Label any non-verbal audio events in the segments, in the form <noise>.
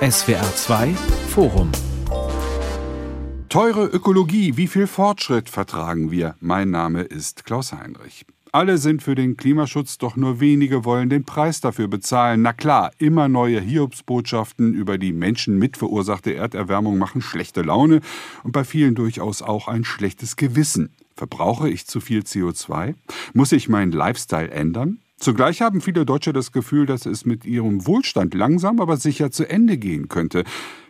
SWR 2 Forum Teure Ökologie, wie viel Fortschritt vertragen wir? Mein Name ist Klaus Heinrich. Alle sind für den Klimaschutz, doch nur wenige wollen den Preis dafür bezahlen. Na klar, immer neue Hiobsbotschaften über die menschenmitverursachte Erderwärmung machen schlechte Laune und bei vielen durchaus auch ein schlechtes Gewissen. Verbrauche ich zu viel CO2? Muss ich meinen Lifestyle ändern? Zugleich haben viele Deutsche das Gefühl, dass es mit ihrem Wohlstand langsam aber sicher zu Ende gehen könnte.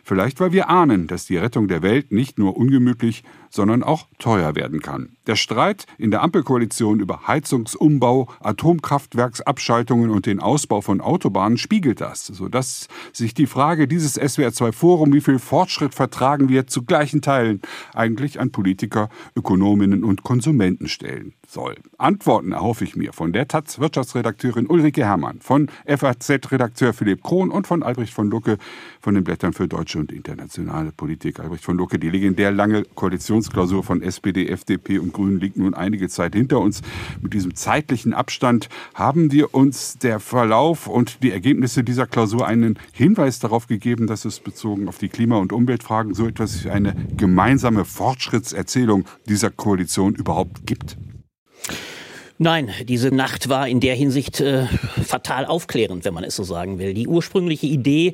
Vielleicht weil wir ahnen, dass die Rettung der Welt nicht nur ungemütlich, sondern auch teuer werden kann. Der Streit in der Ampelkoalition über Heizungsumbau, Atomkraftwerksabschaltungen und den Ausbau von Autobahnen spiegelt das, sodass sich die Frage dieses SWR2-Forum, wie viel Fortschritt vertragen wir, zu gleichen Teilen eigentlich an Politiker, Ökonominnen und Konsumenten stellen soll. Antworten erhoffe ich mir von der Taz-Wirtschaftsredakteurin Ulrike Herrmann, von FAZ-Redakteur Philipp Krohn und von Albrecht von Lucke von den Blättern für deutsche und internationale Politik. Albrecht von Lucke, die legendär lange Koalitionsklausur von SPD, FDP und Grünen liegt nun einige Zeit hinter uns. Mit diesem zeitlichen Abstand haben wir uns der Verlauf und die Ergebnisse dieser Klausur einen Hinweis darauf gegeben, dass es bezogen auf die Klima- und Umweltfragen so etwas wie eine gemeinsame Fortschrittserzählung dieser Koalition überhaupt gibt. Nein, diese Nacht war in der Hinsicht äh, fatal aufklärend, wenn man es so sagen will. Die ursprüngliche Idee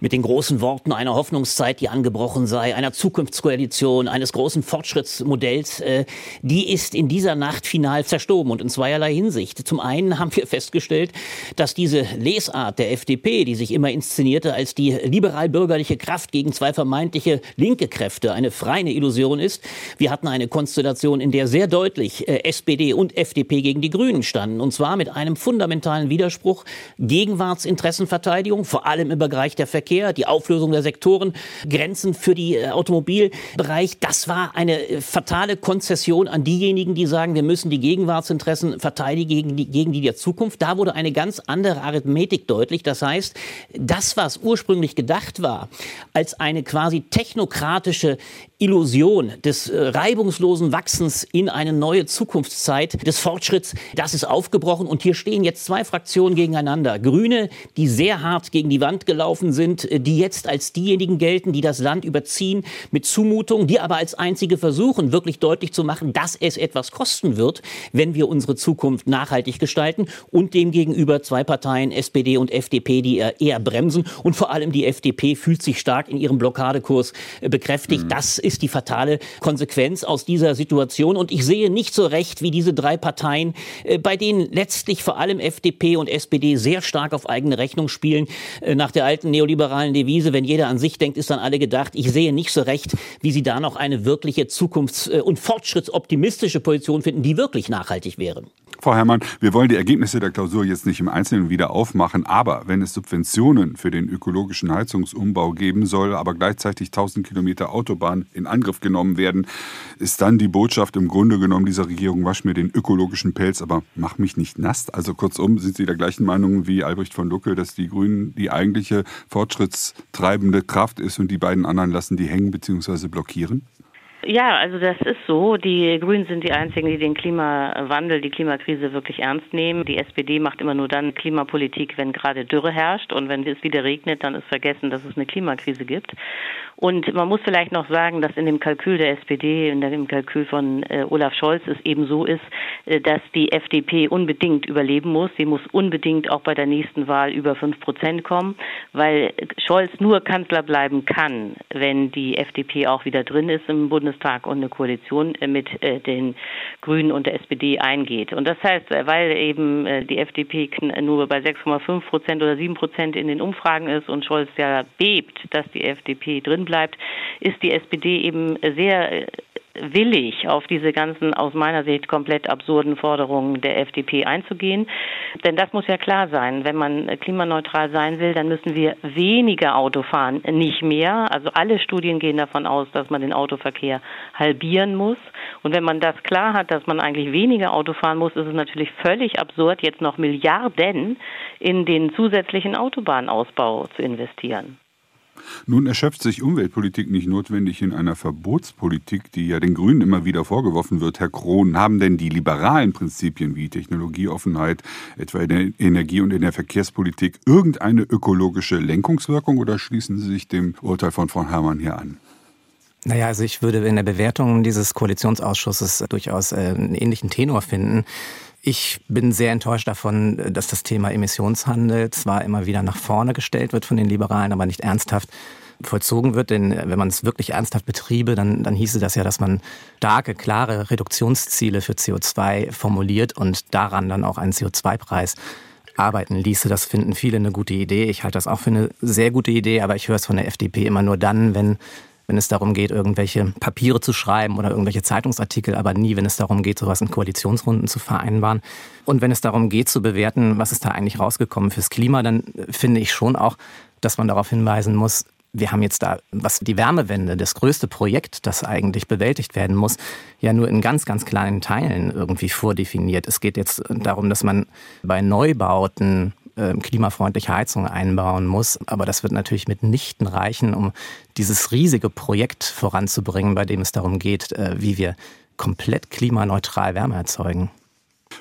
mit den großen Worten einer Hoffnungszeit, die angebrochen sei, einer Zukunftskoalition, eines großen Fortschrittsmodells, äh, die ist in dieser Nacht final zerstoben und in zweierlei Hinsicht. Zum einen haben wir festgestellt, dass diese Lesart der FDP, die sich immer inszenierte als die liberal-bürgerliche Kraft gegen zwei vermeintliche linke Kräfte, eine freie Illusion ist. Wir hatten eine Konstellation, in der sehr deutlich äh, SPD und FDP Gegen die Grünen standen. Und zwar mit einem fundamentalen Widerspruch Gegenwartsinteressenverteidigung, vor allem im Bereich der Verkehr, die Auflösung der Sektoren, Grenzen für die äh, Automobilbereich. Das war eine äh, fatale Konzession an diejenigen, die sagen, wir müssen die Gegenwartsinteressen verteidigen gegen die, gegen die der Zukunft. Da wurde eine ganz andere Arithmetik deutlich. Das heißt, das, was ursprünglich gedacht war, als eine quasi technokratische Illusion des äh, reibungslosen Wachsens in eine neue Zukunftszeit des Fortschritts, das ist aufgebrochen. Und hier stehen jetzt zwei Fraktionen gegeneinander. Grüne, die sehr hart gegen die Wand gelaufen sind, äh, die jetzt als diejenigen gelten, die das Land überziehen mit Zumutungen, die aber als einzige versuchen, wirklich deutlich zu machen, dass es etwas kosten wird, wenn wir unsere Zukunft nachhaltig gestalten. Und demgegenüber zwei Parteien, SPD und FDP, die eher bremsen. Und vor allem die FDP fühlt sich stark in ihrem Blockadekurs äh, bekräftigt. Mhm. Das ist ist die fatale Konsequenz aus dieser Situation. Und ich sehe nicht so recht, wie diese drei Parteien, äh, bei denen letztlich vor allem FDP und SPD sehr stark auf eigene Rechnung spielen, äh, nach der alten neoliberalen Devise, wenn jeder an sich denkt, ist dann alle gedacht. Ich sehe nicht so recht, wie sie da noch eine wirkliche zukunfts- äh, und fortschrittsoptimistische Position finden, die wirklich nachhaltig wäre. Frau Herrmann, wir wollen die Ergebnisse der Klausur jetzt nicht im Einzelnen wieder aufmachen, aber wenn es Subventionen für den ökologischen Heizungsumbau geben soll, aber gleichzeitig 1000 Kilometer Autobahn in Angriff genommen werden, ist dann die Botschaft im Grunde genommen dieser Regierung, wasch mir den ökologischen Pelz, aber mach mich nicht nass. Also kurzum, sind Sie der gleichen Meinung wie Albrecht von Lucke, dass die Grünen die eigentliche fortschrittstreibende Kraft ist und die beiden anderen lassen die hängen bzw. blockieren? Ja, also das ist so. Die Grünen sind die einzigen, die den Klimawandel, die Klimakrise wirklich ernst nehmen. Die SPD macht immer nur dann Klimapolitik, wenn gerade Dürre herrscht und wenn es wieder regnet, dann ist vergessen, dass es eine Klimakrise gibt. Und man muss vielleicht noch sagen, dass in dem Kalkül der SPD, in dem Kalkül von äh, Olaf Scholz es eben so ist, äh, dass die FDP unbedingt überleben muss. Sie muss unbedingt auch bei der nächsten Wahl über fünf Prozent kommen, weil Scholz nur Kanzler bleiben kann, wenn die FDP auch wieder drin ist im Bundestag und eine Koalition äh, mit äh, den Grünen und der SPD eingeht. Und das heißt, äh, weil eben die FDP nur bei 6,5 Prozent oder 7 Prozent in den Umfragen ist und Scholz ja bebt, dass die FDP drin bleibt, ist die SPD eben sehr willig, auf diese ganzen aus meiner Sicht komplett absurden Forderungen der FDP einzugehen. Denn das muss ja klar sein. Wenn man klimaneutral sein will, dann müssen wir weniger Auto fahren, nicht mehr. Also alle Studien gehen davon aus, dass man den Autoverkehr halbieren muss. Und wenn man das klar hat, dass man eigentlich weniger Auto fahren muss, ist es natürlich völlig absurd, jetzt noch Milliarden in den zusätzlichen Autobahnausbau zu investieren. Nun erschöpft sich Umweltpolitik nicht notwendig in einer Verbotspolitik, die ja den Grünen immer wieder vorgeworfen wird. Herr Krohn, haben denn die liberalen Prinzipien wie Technologieoffenheit, etwa in der Energie- und in der Verkehrspolitik, irgendeine ökologische Lenkungswirkung oder schließen Sie sich dem Urteil von Frau Herrmann hier an? Naja, also ich würde in der Bewertung dieses Koalitionsausschusses durchaus äh, einen ähnlichen Tenor finden. Ich bin sehr enttäuscht davon, dass das Thema Emissionshandel zwar immer wieder nach vorne gestellt wird von den Liberalen, aber nicht ernsthaft vollzogen wird. Denn wenn man es wirklich ernsthaft betriebe, dann, dann hieße das ja, dass man starke, klare Reduktionsziele für CO2 formuliert und daran dann auch einen CO2-Preis arbeiten ließe. Das finden viele eine gute Idee. Ich halte das auch für eine sehr gute Idee, aber ich höre es von der FDP immer nur dann, wenn wenn es darum geht, irgendwelche Papiere zu schreiben oder irgendwelche Zeitungsartikel, aber nie, wenn es darum geht, sowas in Koalitionsrunden zu vereinbaren. Und wenn es darum geht, zu bewerten, was ist da eigentlich rausgekommen fürs Klima, dann finde ich schon auch, dass man darauf hinweisen muss, wir haben jetzt da, was die Wärmewende, das größte Projekt, das eigentlich bewältigt werden muss, ja nur in ganz, ganz kleinen Teilen irgendwie vordefiniert. Es geht jetzt darum, dass man bei Neubauten äh, klimafreundliche Heizung einbauen muss. Aber das wird natürlich mitnichten reichen, um dieses riesige Projekt voranzubringen, bei dem es darum geht, äh, wie wir komplett klimaneutral Wärme erzeugen.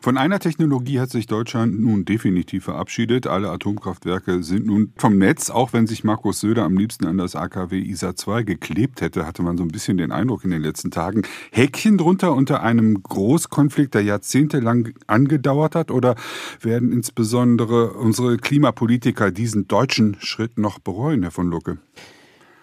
Von einer Technologie hat sich Deutschland nun definitiv verabschiedet. Alle Atomkraftwerke sind nun vom Netz, auch wenn sich Markus Söder am liebsten an das AKW ISA 2 geklebt hätte, hatte man so ein bisschen den Eindruck in den letzten Tagen. Häkchen drunter unter einem Großkonflikt, der jahrzehntelang angedauert hat? Oder werden insbesondere unsere Klimapolitiker diesen deutschen Schritt noch bereuen, Herr von Lucke?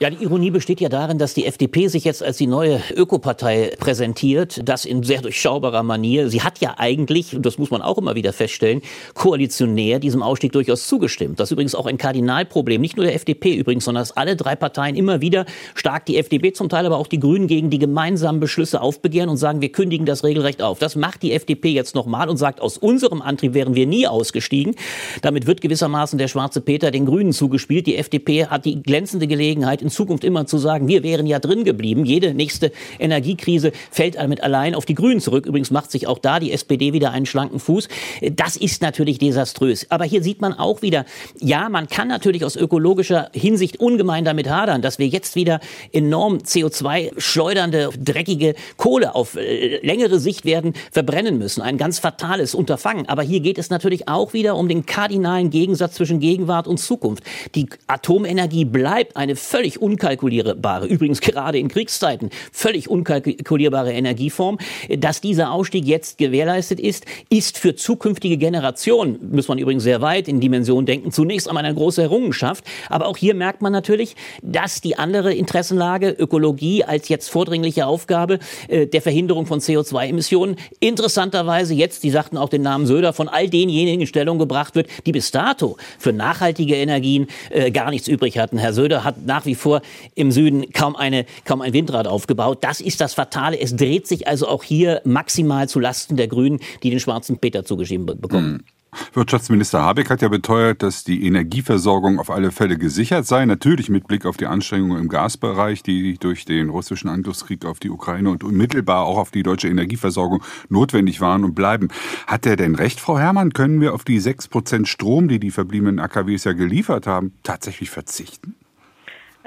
Ja, die Ironie besteht ja darin, dass die FDP sich jetzt als die neue Ökopartei präsentiert, das in sehr durchschaubarer Manier. Sie hat ja eigentlich, und das muss man auch immer wieder feststellen, koalitionär diesem Ausstieg durchaus zugestimmt. Das ist übrigens auch ein Kardinalproblem, nicht nur der FDP übrigens, sondern dass alle drei Parteien immer wieder stark die FDP zum Teil, aber auch die Grünen gegen die gemeinsamen Beschlüsse aufbegehren und sagen, wir kündigen das Regelrecht auf. Das macht die FDP jetzt nochmal und sagt, aus unserem Antrieb wären wir nie ausgestiegen. Damit wird gewissermaßen der schwarze Peter den Grünen zugespielt. Die FDP hat die glänzende Gelegenheit, in Zukunft immer zu sagen, wir wären ja drin geblieben. Jede nächste Energiekrise fällt damit allein auf die Grünen zurück. Übrigens macht sich auch da die SPD wieder einen schlanken Fuß. Das ist natürlich desaströs. Aber hier sieht man auch wieder, ja, man kann natürlich aus ökologischer Hinsicht ungemein damit hadern, dass wir jetzt wieder enorm CO2 schleudernde, dreckige Kohle auf äh, längere Sicht werden verbrennen müssen. Ein ganz fatales Unterfangen. Aber hier geht es natürlich auch wieder um den kardinalen Gegensatz zwischen Gegenwart und Zukunft. Die Atomenergie bleibt eine völlig unkalkulierbare, übrigens gerade in Kriegszeiten völlig unkalkulierbare Energieform. Dass dieser Ausstieg jetzt gewährleistet ist, ist für zukünftige Generationen, muss man übrigens sehr weit in Dimensionen denken, zunächst einmal eine große Errungenschaft. Aber auch hier merkt man natürlich, dass die andere Interessenlage, Ökologie als jetzt vordringliche Aufgabe äh, der Verhinderung von CO2-Emissionen, interessanterweise jetzt, die sagten auch den Namen Söder, von all denjenigen in Stellung gebracht wird, die bis dato für nachhaltige Energien äh, gar nichts übrig hatten. Herr Söder hat nach wie vor vor im Süden kaum, eine, kaum ein Windrad aufgebaut. Das ist das Fatale. Es dreht sich also auch hier maximal zu Lasten der Grünen, die den schwarzen Peter zugeschrieben bekommen. Mhm. Wirtschaftsminister Habeck hat ja beteuert, dass die Energieversorgung auf alle Fälle gesichert sei. Natürlich mit Blick auf die Anstrengungen im Gasbereich, die durch den russischen Angriffskrieg auf die Ukraine und unmittelbar auch auf die deutsche Energieversorgung notwendig waren und bleiben. Hat er denn recht, Frau Herrmann? Können wir auf die 6% Strom, die die verbliebenen AKWs ja geliefert haben, tatsächlich verzichten?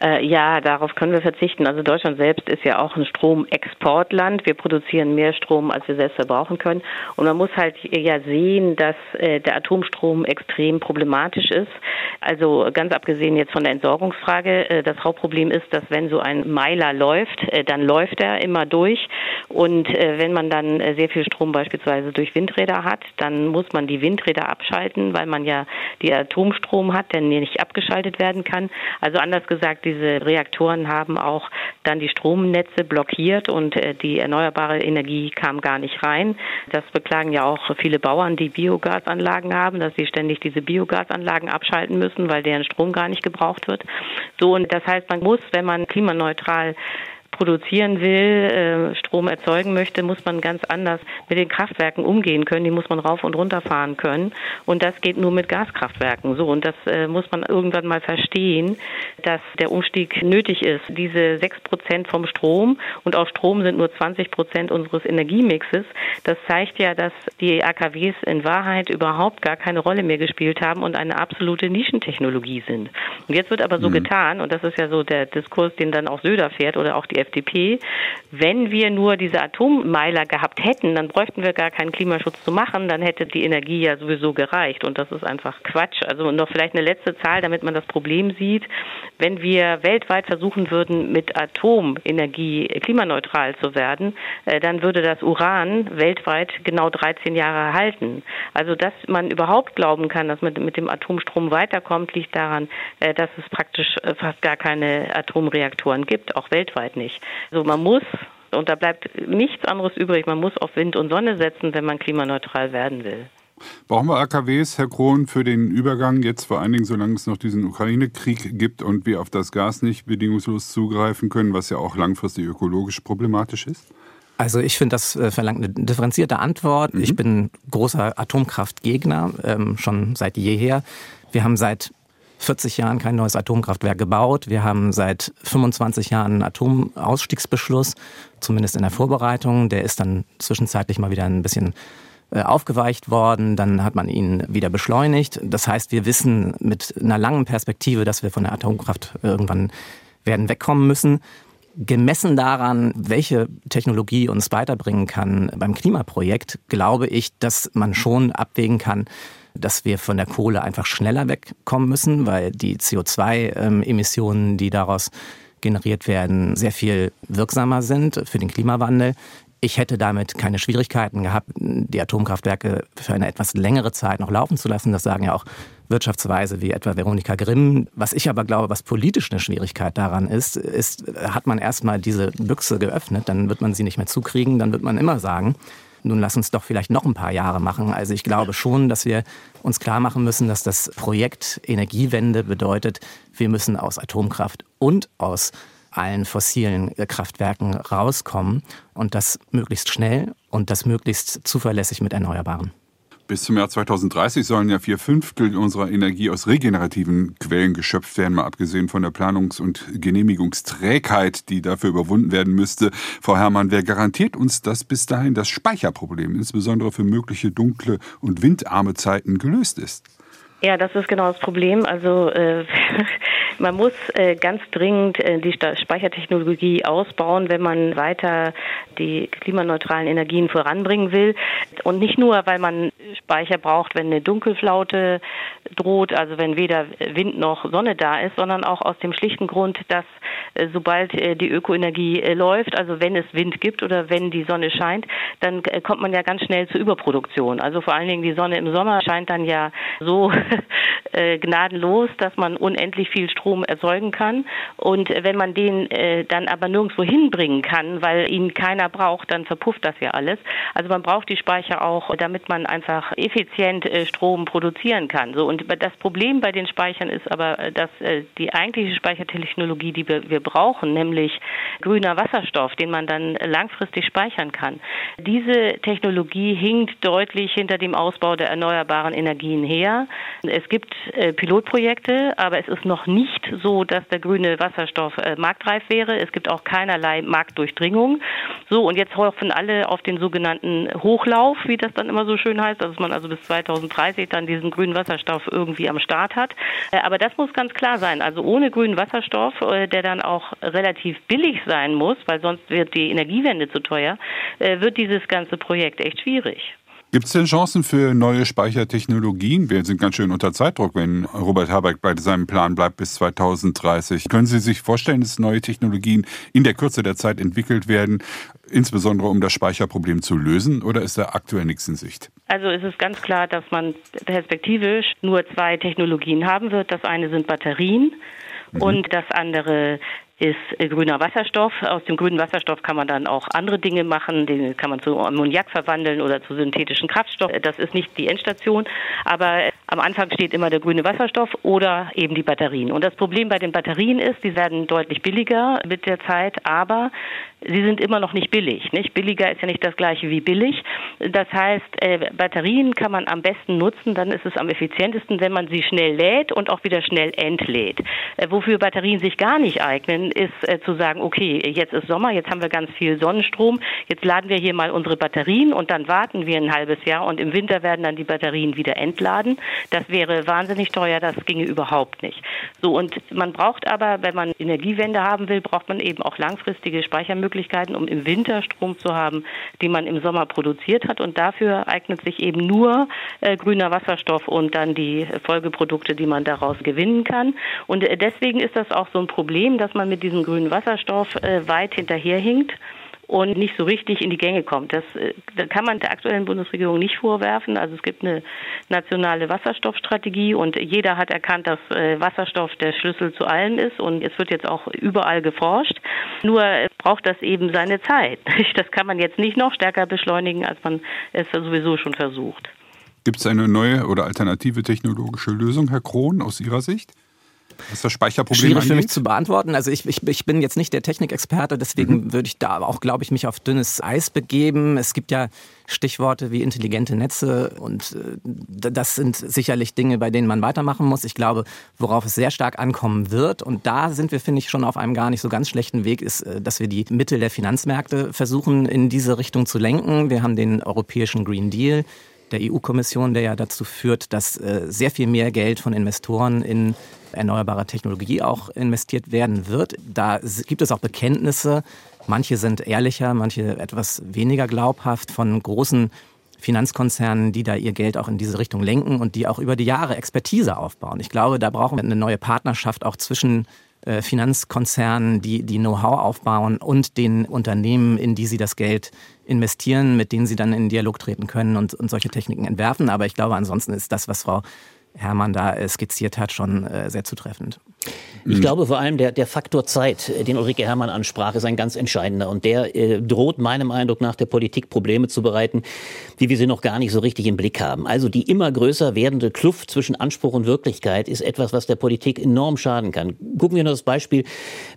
Äh, ja, darauf können wir verzichten. Also Deutschland selbst ist ja auch ein Stromexportland. Wir produzieren mehr Strom, als wir selbst verbrauchen können. Und man muss halt ja sehen, dass äh, der Atomstrom extrem problematisch ist. Also ganz abgesehen jetzt von der Entsorgungsfrage, äh, das Hauptproblem ist, dass wenn so ein Meiler läuft, äh, dann läuft er immer durch. Und äh, wenn man dann äh, sehr viel Strom beispielsweise durch Windräder hat, dann muss man die Windräder abschalten, weil man ja die Atomstrom hat, der nicht abgeschaltet werden kann. Also anders gesagt, diese Reaktoren haben auch dann die Stromnetze blockiert und äh, die erneuerbare Energie kam gar nicht rein. Das beklagen ja auch viele Bauern, die Biogasanlagen haben, dass sie ständig diese Biogasanlagen abschalten müssen, weil deren Strom gar nicht gebraucht wird. So und das heißt, man muss, wenn man klimaneutral produzieren will, äh, Strom erzeugen möchte, muss man ganz anders mit den Kraftwerken umgehen können. Die muss man rauf und runter fahren können. Und das geht nur mit Gaskraftwerken. So, und das äh, muss man irgendwann mal verstehen, dass der Umstieg nötig ist. Diese sechs Prozent vom Strom und auch Strom sind nur 20 Prozent unseres Energiemixes. Das zeigt ja, dass die AKWs in Wahrheit überhaupt gar keine Rolle mehr gespielt haben und eine absolute Nischentechnologie sind. Und jetzt wird aber so mhm. getan, und das ist ja so der Diskurs, den dann auch Söder fährt oder auch die FDP, wenn wir nur diese Atommeiler gehabt hätten, dann bräuchten wir gar keinen Klimaschutz zu machen, dann hätte die Energie ja sowieso gereicht. Und das ist einfach Quatsch. Also noch vielleicht eine letzte Zahl, damit man das Problem sieht. Wenn wir weltweit versuchen würden, mit Atomenergie klimaneutral zu werden, äh, dann würde das Uran weltweit genau 13 Jahre halten. Also dass man überhaupt glauben kann, dass man mit dem Atomstrom weiterkommt, liegt daran, äh, dass es praktisch äh, fast gar keine Atomreaktoren gibt, auch weltweit nicht. Also man muss und da bleibt nichts anderes übrig. Man muss auf Wind und Sonne setzen, wenn man klimaneutral werden will. Brauchen wir AKWs, Herr Krohn, für den Übergang jetzt vor allen Dingen, solange es noch diesen Ukraine-Krieg gibt und wir auf das Gas nicht bedingungslos zugreifen können, was ja auch langfristig ökologisch problematisch ist? Also ich finde, das äh, verlangt eine differenzierte Antwort. Mhm. Ich bin großer Atomkraftgegner, ähm, schon seit jeher. Wir haben seit 40 Jahren kein neues Atomkraftwerk gebaut. Wir haben seit 25 Jahren einen Atomausstiegsbeschluss, zumindest in der Vorbereitung. Der ist dann zwischenzeitlich mal wieder ein bisschen äh, aufgeweicht worden, dann hat man ihn wieder beschleunigt. Das heißt, wir wissen mit einer langen Perspektive, dass wir von der Atomkraft irgendwann werden wegkommen müssen. Gemessen daran, welche Technologie uns weiterbringen kann beim Klimaprojekt, glaube ich, dass man schon abwägen kann, dass wir von der Kohle einfach schneller wegkommen müssen, weil die CO2-Emissionen, die daraus generiert werden, sehr viel wirksamer sind für den Klimawandel. Ich hätte damit keine Schwierigkeiten gehabt, die Atomkraftwerke für eine etwas längere Zeit noch laufen zu lassen. Das sagen ja auch Wirtschaftsweise wie etwa Veronika Grimm. Was ich aber glaube, was politisch eine Schwierigkeit daran ist, ist, hat man erstmal diese Büchse geöffnet, dann wird man sie nicht mehr zukriegen, dann wird man immer sagen, nun lass uns doch vielleicht noch ein paar Jahre machen. Also ich glaube schon, dass wir uns klar machen müssen, dass das Projekt Energiewende bedeutet, wir müssen aus Atomkraft und aus allen fossilen Kraftwerken rauskommen und das möglichst schnell und das möglichst zuverlässig mit Erneuerbaren. Bis zum Jahr 2030 sollen ja vier Fünftel unserer Energie aus regenerativen Quellen geschöpft werden, mal abgesehen von der Planungs- und Genehmigungsträgheit, die dafür überwunden werden müsste. Frau Herrmann, wer garantiert uns, dass bis dahin das Speicherproblem, insbesondere für mögliche dunkle und windarme Zeiten, gelöst ist? Ja, das ist genau das Problem. Also äh, <laughs> man muss äh, ganz dringend äh, die Speichertechnologie ausbauen, wenn man weiter die klimaneutralen Energien voranbringen will. Und nicht nur, weil man Speicher braucht, wenn eine Dunkelflaute droht, also wenn weder Wind noch Sonne da ist, sondern auch aus dem schlichten Grund, dass äh, sobald äh, die Ökoenergie äh, läuft, also wenn es Wind gibt oder wenn die Sonne scheint, dann kommt man ja ganz schnell zur Überproduktion. Also vor allen Dingen die Sonne im Sommer scheint dann ja so <laughs> äh, gnadenlos, dass man unendlich viel Strom erzeugen kann. Und wenn man den äh, dann aber nirgendwo hinbringen kann, weil ihn keiner braucht, dann verpufft das ja alles. Also man braucht die Speicher auch, damit man einfach effizient äh, Strom produzieren kann. So und das Problem bei den Speichern ist aber, äh, dass äh, die eigentliche Speichertechnologie, die wir, wir brauchen, nämlich grüner Wasserstoff, den man dann langfristig speichern kann, diese Technologie hinkt deutlich hinter dem Ausbau der erneuerbaren Energien her. Es gibt äh, Pilotprojekte, aber es ist noch nicht so, dass der grüne Wasserstoff äh, marktreif wäre. Es gibt auch keinerlei Marktdurchdringung. So, und jetzt hoffen alle auf den sogenannten Hochlauf, wie das dann immer so schön heißt, dass man also bis 2030 dann diesen grünen Wasserstoff irgendwie am Start hat. Äh, aber das muss ganz klar sein. Also ohne grünen Wasserstoff, der dann auch relativ billig sein muss, weil sonst wird die Energiewende zu teuer, wird dieses ganze Projekt echt schwierig. Gibt es denn Chancen für neue Speichertechnologien? Wir sind ganz schön unter Zeitdruck, wenn Robert Habeck bei seinem Plan bleibt bis 2030. Können Sie sich vorstellen, dass neue Technologien in der Kürze der Zeit entwickelt werden, insbesondere um das Speicherproblem zu lösen, oder ist da aktuell nichts in Sicht? Also es ist ganz klar, dass man perspektivisch nur zwei Technologien haben wird. Das eine sind Batterien mhm. und das andere ist äh, grüner Wasserstoff. Aus dem grünen Wasserstoff kann man dann auch andere Dinge machen. Den kann man zu Ammoniak verwandeln oder zu synthetischen Kraftstoff. Das ist nicht die Endstation, aber äh, am Anfang steht immer der grüne Wasserstoff oder eben die Batterien. Und das Problem bei den Batterien ist, die werden deutlich billiger mit der Zeit, aber sie sind immer noch nicht billig. Nicht? Billiger ist ja nicht das gleiche wie billig. Das heißt, äh, Batterien kann man am besten nutzen, dann ist es am effizientesten, wenn man sie schnell lädt und auch wieder schnell entlädt. Wofür Batterien sich gar nicht eignen, ist äh, zu sagen, okay, jetzt ist Sommer, jetzt haben wir ganz viel Sonnenstrom, jetzt laden wir hier mal unsere Batterien und dann warten wir ein halbes Jahr und im Winter werden dann die Batterien wieder entladen. Das wäre wahnsinnig teuer, das ginge überhaupt nicht. So, und man braucht aber, wenn man Energiewende haben will, braucht man eben auch langfristige Speichermöglichkeiten, um im Winter Strom zu haben, den man im Sommer produziert hat. Und dafür eignet sich eben nur äh, grüner Wasserstoff und dann die Folgeprodukte, die man daraus gewinnen kann. Und äh, deswegen ist das auch so ein Problem, dass man mit diesem grünen Wasserstoff äh, weit hinterherhinkt und nicht so richtig in die Gänge kommt. Das, äh, das kann man der aktuellen Bundesregierung nicht vorwerfen. Also es gibt eine nationale Wasserstoffstrategie und jeder hat erkannt, dass äh, Wasserstoff der Schlüssel zu allem ist und es wird jetzt auch überall geforscht. Nur braucht das eben seine Zeit. <laughs> Das kann man jetzt nicht noch stärker beschleunigen, als man es sowieso schon versucht. Gibt es eine neue oder alternative technologische Lösung, Herr Krohn, aus Ihrer Sicht? Was das Speicherproblem Schwierig angeht? für mich zu beantworten. Also ich, ich, ich bin jetzt nicht der Technikexperte, deswegen mhm. würde ich da auch, glaube ich, mich auf dünnes Eis begeben. Es gibt ja Stichworte wie intelligente Netze und äh, das sind sicherlich Dinge, bei denen man weitermachen muss. Ich glaube, worauf es sehr stark ankommen wird und da sind wir, finde ich, schon auf einem gar nicht so ganz schlechten Weg, ist, äh, dass wir die Mittel der Finanzmärkte versuchen, in diese Richtung zu lenken. Wir haben den europäischen Green Deal der EU-Kommission, der ja dazu führt, dass äh, sehr viel mehr Geld von Investoren in erneuerbare Technologie auch investiert werden wird. Da gibt es auch Bekenntnisse. Manche sind ehrlicher, manche etwas weniger glaubhaft von großen Finanzkonzernen, die da ihr Geld auch in diese Richtung lenken und die auch über die Jahre Expertise aufbauen. Ich glaube, da brauchen wir eine neue Partnerschaft auch zwischen Finanzkonzernen, die, die Know-how aufbauen und den Unternehmen, in die sie das Geld investieren, mit denen sie dann in Dialog treten können und, und solche Techniken entwerfen. Aber ich glaube, ansonsten ist das, was Frau Hermann da äh, skizziert hat, schon äh, sehr zutreffend. Ich mhm. glaube vor allem der, der Faktor Zeit, äh, den Ulrike Hermann ansprach, ist ein ganz entscheidender und der äh, droht meinem Eindruck nach der Politik Probleme zu bereiten, wie wir sie noch gar nicht so richtig im Blick haben. Also die immer größer werdende Kluft zwischen Anspruch und Wirklichkeit ist etwas, was der Politik enorm schaden kann. Gucken wir nur das Beispiel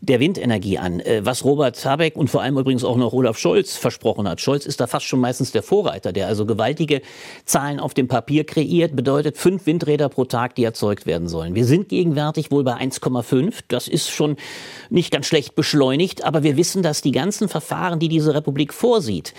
der Windenergie an, äh, was Robert Habeck und vor allem übrigens auch noch Olaf Scholz versprochen hat. Scholz ist da fast schon meistens der Vorreiter, der also gewaltige Zahlen auf dem Papier kreiert, bedeutet fünf Windräder pro Tag, die erzeugt werden sollen. Wir sind gegenwärtig wohl bei 1,5. Das ist schon nicht ganz schlecht beschleunigt, aber wir wissen, dass die ganzen Verfahren, die diese Republik vorsieht,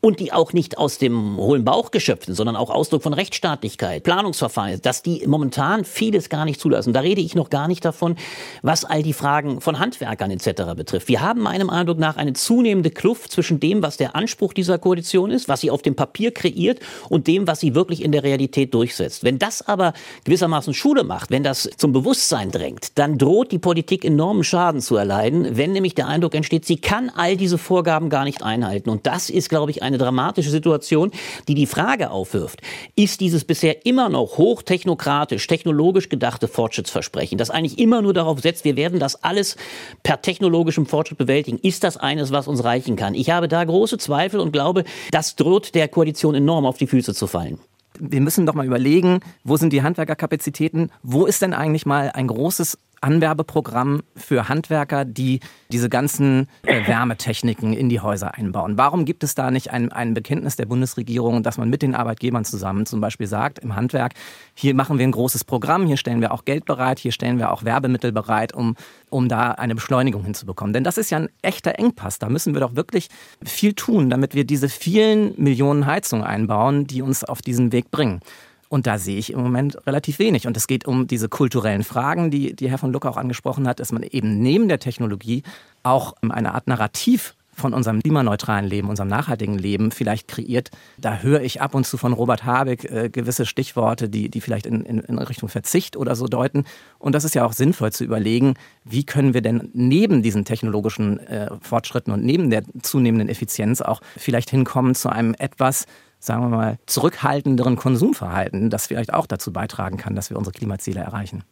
und die auch nicht aus dem hohlen Bauch geschöpften, sondern auch Ausdruck von Rechtsstaatlichkeit, Planungsverfahren, dass die momentan vieles gar nicht zulassen. Da rede ich noch gar nicht davon, was all die Fragen von Handwerkern etc. betrifft. Wir haben meinem Eindruck nach eine zunehmende Kluft zwischen dem, was der Anspruch dieser Koalition ist, was sie auf dem Papier kreiert und dem, was sie wirklich in der Realität durchsetzt. Wenn das aber gewissermaßen Schule macht, wenn das zum Bewusstsein drängt, dann droht die Politik enormen Schaden zu erleiden, wenn nämlich der Eindruck entsteht, sie kann all diese Vorgaben gar nicht einhalten. Und das ist, glaube ich, eine dramatische Situation, die die Frage aufwirft, ist dieses bisher immer noch hochtechnokratisch, technologisch gedachte Fortschrittsversprechen, das eigentlich immer nur darauf setzt, wir werden das alles per technologischem Fortschritt bewältigen, ist das eines, was uns reichen kann? Ich habe da große Zweifel und glaube, das droht der Koalition enorm auf die Füße zu fallen wir müssen doch mal überlegen, wo sind die Handwerkerkapazitäten? Wo ist denn eigentlich mal ein großes Anwerbeprogramm für Handwerker, die diese ganzen äh, <laughs> Wärmetechniken in die Häuser einbauen. Warum gibt es da nicht ein, ein Bekenntnis der Bundesregierung, dass man mit den Arbeitgebern zusammen zum Beispiel sagt, im Handwerk, hier machen wir ein großes Programm, hier stellen wir auch Geld bereit, hier stellen wir auch Werbemittel bereit, um, um da eine Beschleunigung hinzubekommen. Denn das ist ja ein echter Engpass. Da müssen wir doch wirklich viel tun, damit wir diese vielen Millionen Heizungen einbauen, die uns auf diesen Weg bringen. Und da sehe ich im Moment relativ wenig. Und es geht um diese kulturellen Fragen, die, die Herr von Lucke auch angesprochen hat, dass man eben neben der Technologie auch eine Art Narrativ von unserem klimaneutralen Leben, unserem nachhaltigen Leben vielleicht kreiert. Da höre ich ab und zu von Robert Habeck äh, gewisse Stichworte, die, die vielleicht in, in, in, Richtung Verzicht oder so deuten. Und das ist ja auch sinnvoll zu überlegen, wie können wir denn neben diesen technologischen äh, Fortschritten und neben der zunehmenden Effizienz auch vielleicht hinkommen zu einem etwas sagen wir mal, zurückhaltenderen Konsumverhalten, das vielleicht auch dazu beitragen kann, dass wir unsere Klimaziele erreichen.